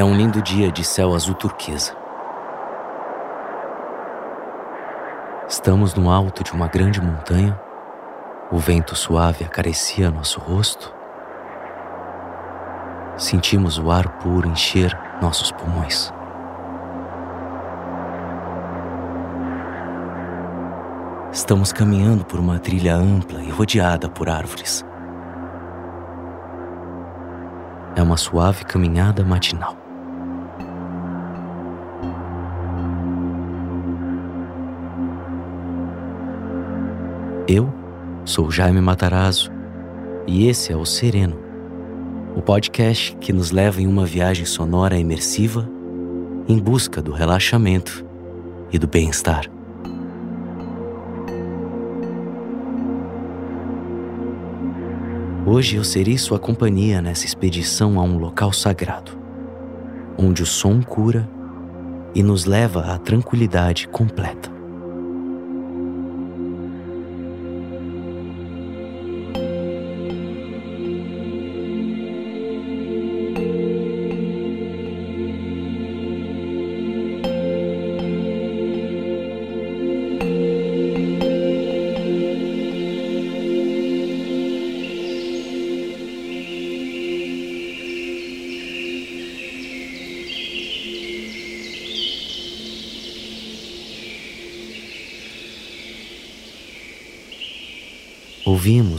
É um lindo dia de céu azul turquesa. Estamos no alto de uma grande montanha. O vento suave acaricia nosso rosto. Sentimos o ar puro encher nossos pulmões. Estamos caminhando por uma trilha ampla e rodeada por árvores. É uma suave caminhada matinal. Eu sou Jaime Matarazzo e esse é o Sereno, o podcast que nos leva em uma viagem sonora imersiva em busca do relaxamento e do bem-estar. Hoje eu serei sua companhia nessa expedição a um local sagrado, onde o som cura e nos leva à tranquilidade completa.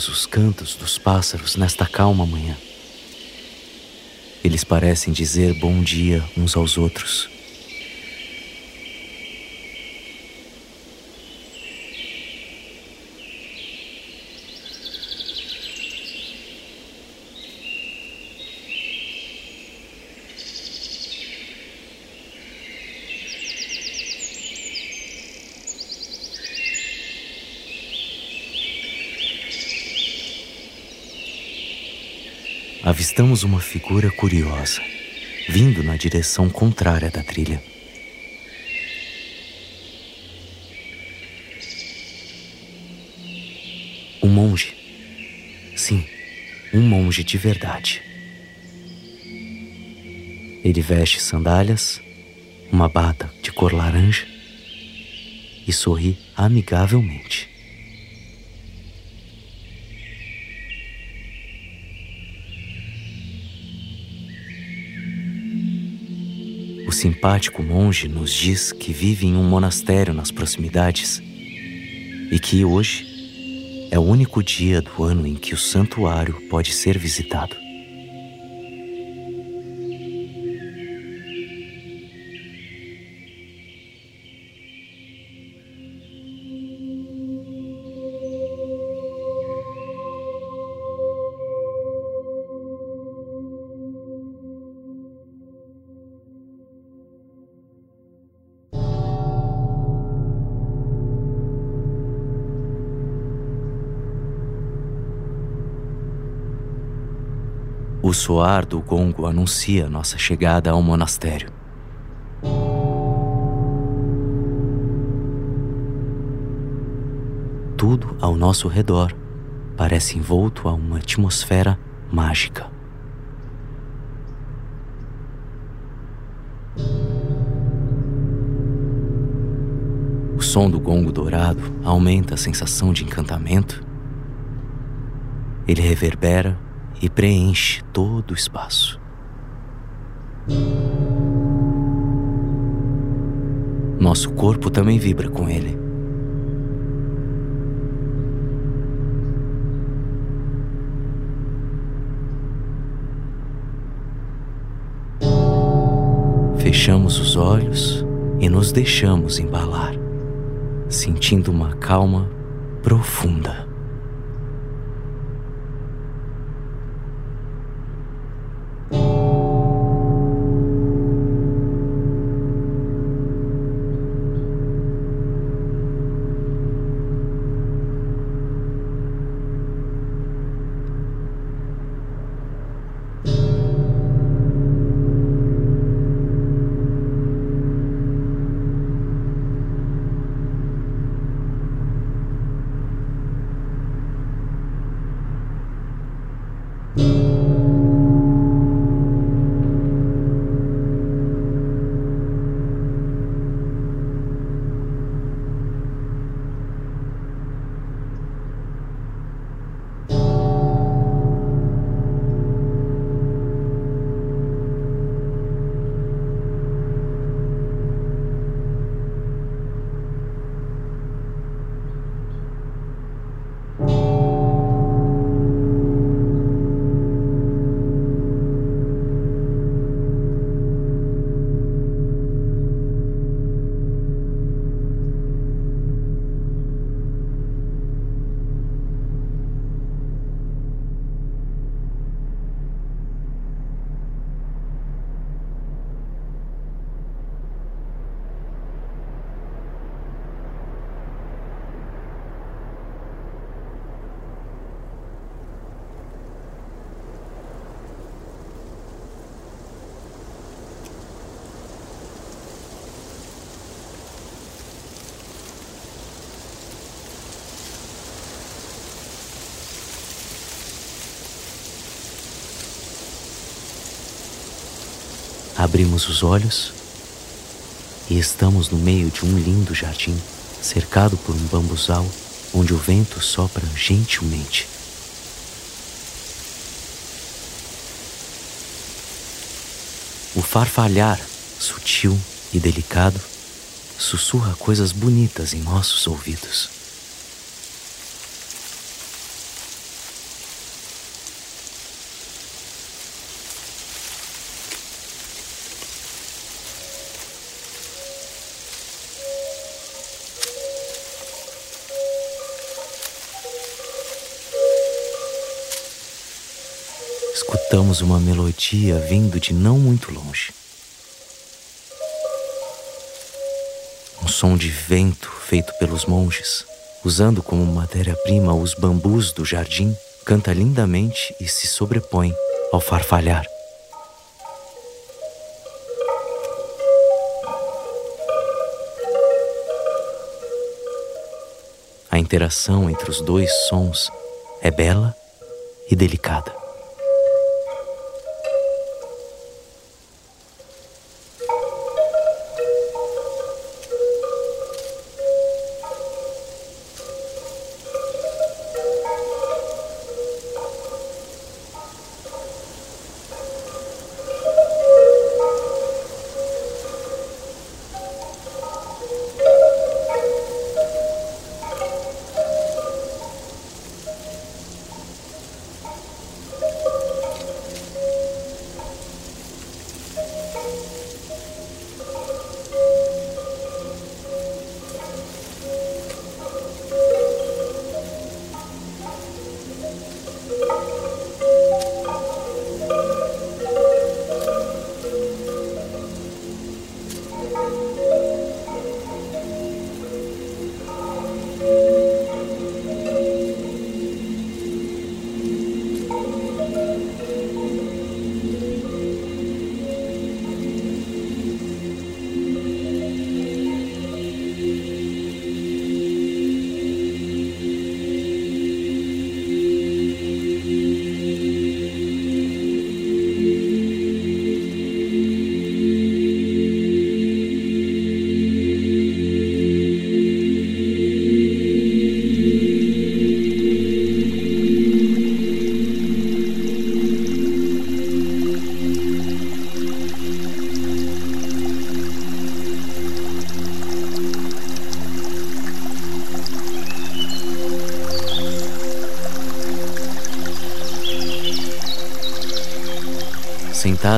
Ouvimos os cantos dos pássaros nesta calma manhã. Eles parecem dizer bom dia uns aos outros. Avistamos uma figura curiosa, vindo na direção contrária da trilha. Um monge. Sim, um monge de verdade. Ele veste sandálias, uma bata de cor laranja e sorri amigavelmente. Simpático monge nos diz que vive em um monastério nas proximidades e que hoje é o único dia do ano em que o santuário pode ser visitado. O soar do gongo anuncia nossa chegada ao monastério. Tudo ao nosso redor parece envolto a uma atmosfera mágica. O som do gongo dourado aumenta a sensação de encantamento. Ele reverbera e preenche todo o espaço. Nosso corpo também vibra com ele. Fechamos os olhos e nos deixamos embalar, sentindo uma calma profunda. Abrimos os olhos e estamos no meio de um lindo jardim, cercado por um bambuzal onde o vento sopra gentilmente. O farfalhar, sutil e delicado, sussurra coisas bonitas em nossos ouvidos. Escutamos uma melodia vindo de não muito longe. Um som de vento feito pelos monges, usando como matéria-prima os bambus do jardim, canta lindamente e se sobrepõe ao farfalhar. A interação entre os dois sons é bela e delicada.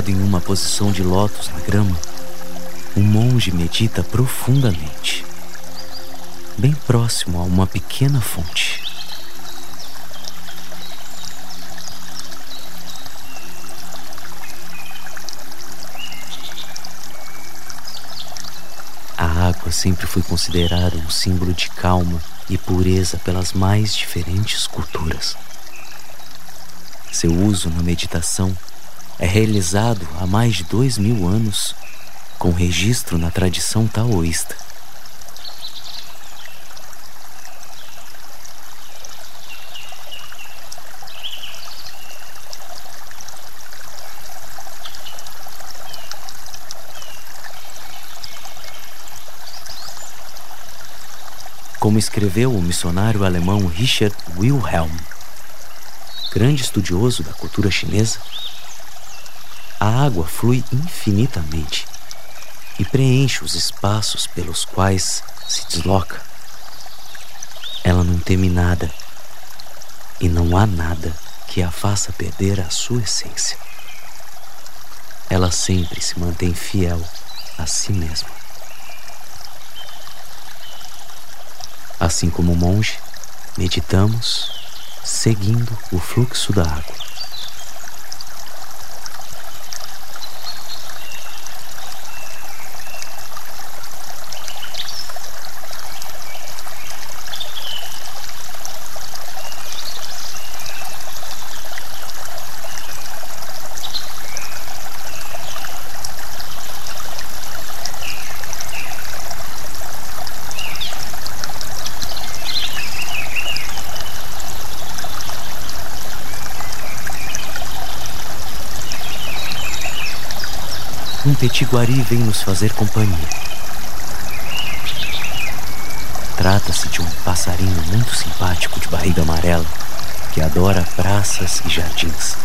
Sentado em uma posição de lótus na grama, um monge medita profundamente, bem próximo a uma pequena fonte. A água sempre foi considerada um símbolo de calma e pureza pelas mais diferentes culturas. Seu uso na meditação é realizado há mais de dois mil anos, com registro na tradição taoísta. Como escreveu o missionário alemão Richard Wilhelm, grande estudioso da cultura chinesa, a água flui infinitamente e preenche os espaços pelos quais se desloca. Ela não teme nada e não há nada que a faça perder a sua essência. Ela sempre se mantém fiel a si mesma. Assim como o monge, meditamos seguindo o fluxo da água. Um petiguari vem nos fazer companhia. Trata-se de um passarinho muito simpático de barriga amarela que adora praças e jardins.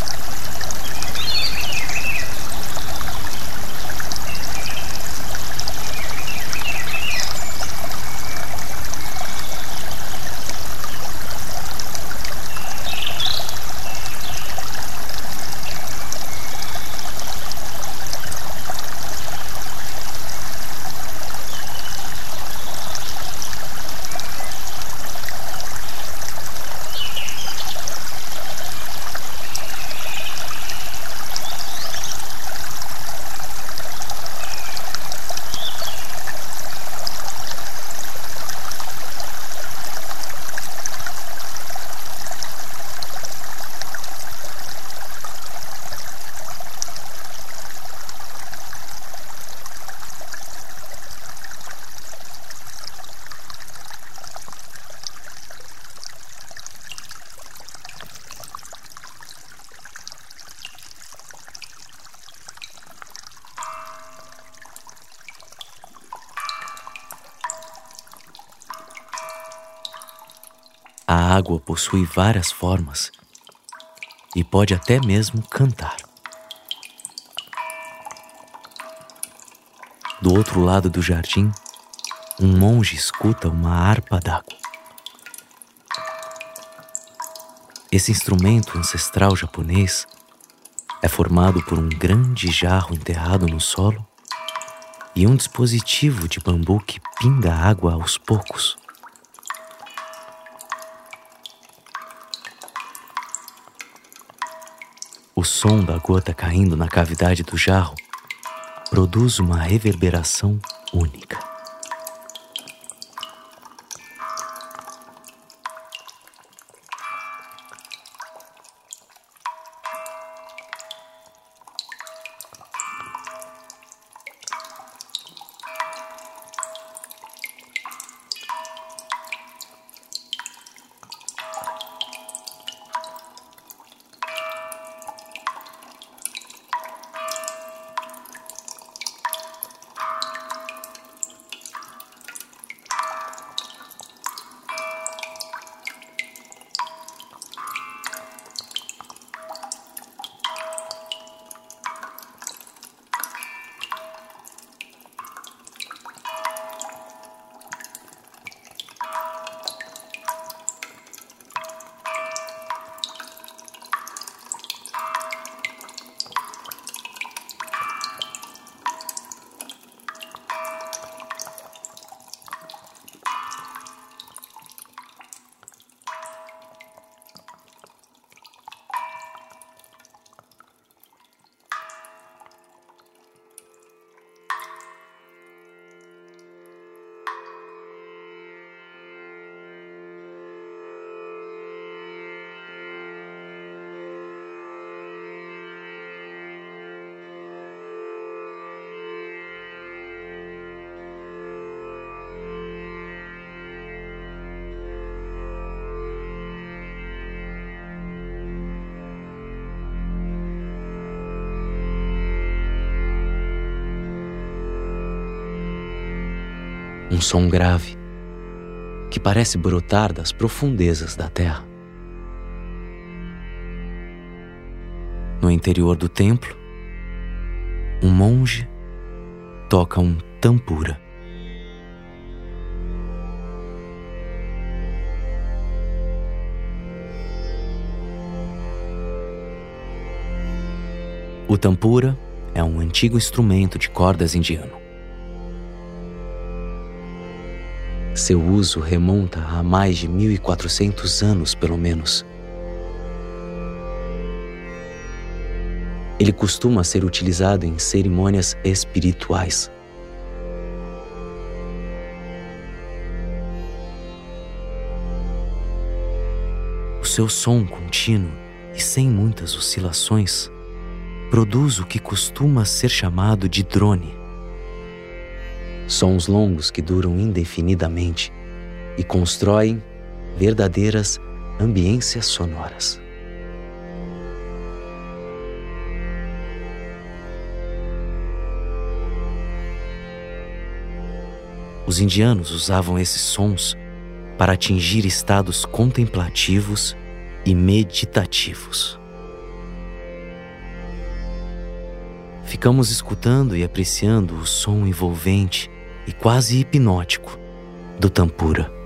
A água possui várias formas e pode até mesmo cantar. Do outro lado do jardim, um monge escuta uma harpa d'água. Esse instrumento ancestral japonês é formado por um grande jarro enterrado no solo e um dispositivo de bambu que pinga água aos poucos. O som da gota caindo na cavidade do jarro produz uma reverberação única. Um som grave que parece brotar das profundezas da terra. No interior do templo, um monge toca um tampura. O tampura é um antigo instrumento de cordas indiano. Seu uso remonta a mais de 1400 anos, pelo menos. Ele costuma ser utilizado em cerimônias espirituais. O seu som contínuo e sem muitas oscilações produz o que costuma ser chamado de drone sons longos que duram indefinidamente e constroem verdadeiras ambiências sonoras. Os indianos usavam esses sons para atingir estados contemplativos e meditativos. Ficamos escutando e apreciando o som envolvente e quase hipnótico do tampura.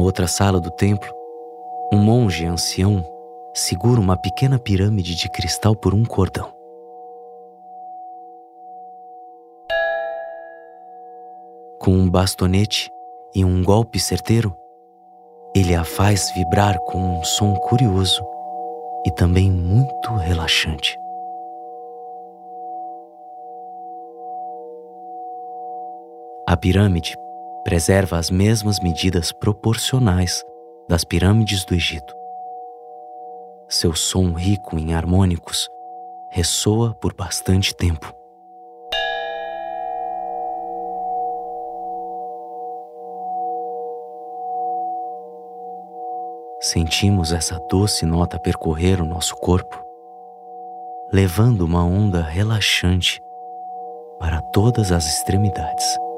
Outra sala do templo, um monge ancião segura uma pequena pirâmide de cristal por um cordão. Com um bastonete e um golpe certeiro, ele a faz vibrar com um som curioso e também muito relaxante. A pirâmide preserva as mesmas medidas proporcionais das pirâmides do Egito. Seu som rico em harmônicos ressoa por bastante tempo. Sentimos essa doce nota percorrer o nosso corpo, levando uma onda relaxante para todas as extremidades.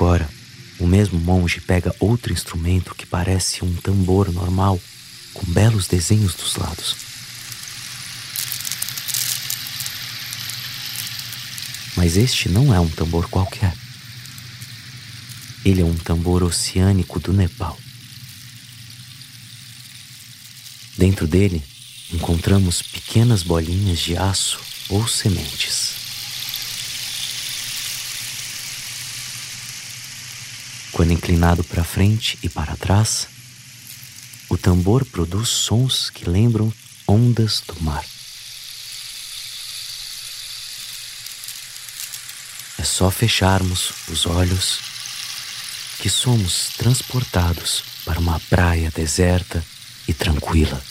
Agora, o mesmo monge pega outro instrumento que parece um tambor normal, com belos desenhos dos lados. Mas este não é um tambor qualquer. Ele é um tambor oceânico do Nepal. Dentro dele, encontramos pequenas bolinhas de aço ou sementes. Quando inclinado para frente e para trás, o tambor produz sons que lembram ondas do mar. É só fecharmos os olhos que somos transportados para uma praia deserta e tranquila.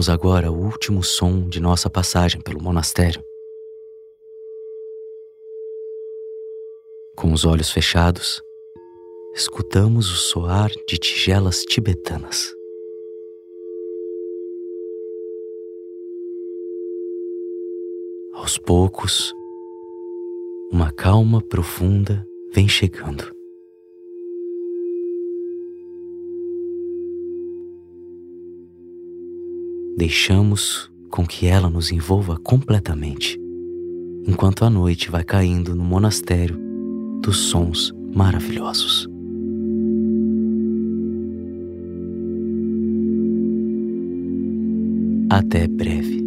Escutamos agora o último som de nossa passagem pelo monastério. Com os olhos fechados, escutamos o soar de tigelas tibetanas. Aos poucos, uma calma profunda vem chegando. Deixamos com que ela nos envolva completamente, enquanto a noite vai caindo no monastério dos sons maravilhosos. Até breve.